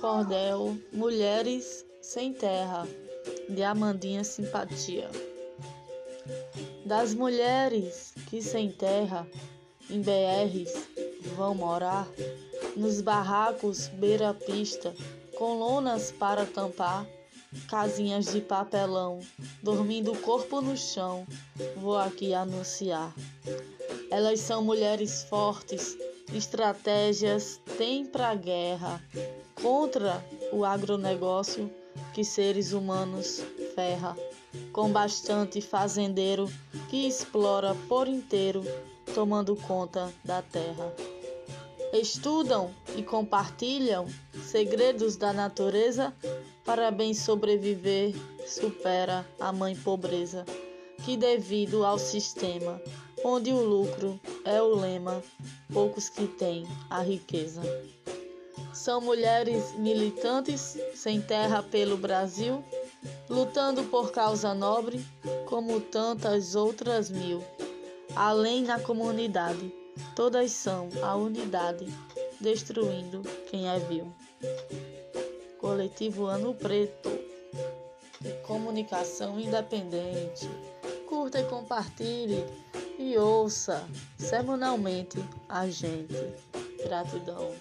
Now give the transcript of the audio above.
Cordel Mulheres Sem Terra, de Amandinha Simpatia. Das mulheres que sem terra, em BRs, vão morar, nos barracos beira-pista, com lonas para tampar, casinhas de papelão, dormindo o corpo no chão, vou aqui anunciar. Elas são mulheres fortes, estratégias têm para guerra contra o agronegócio que seres humanos ferra, com bastante fazendeiro que explora por inteiro, tomando conta da terra. Estudam e compartilham segredos da natureza para bem sobreviver, supera a mãe pobreza, que devido ao sistema onde o lucro é o lema, poucos que têm a riqueza. São mulheres militantes sem terra pelo Brasil, lutando por causa nobre, como tantas outras mil. Além na comunidade, todas são a unidade, destruindo quem é vil. Coletivo Ano Preto, comunicação independente. Curta e compartilhe e ouça semanalmente a gente. Gratidão.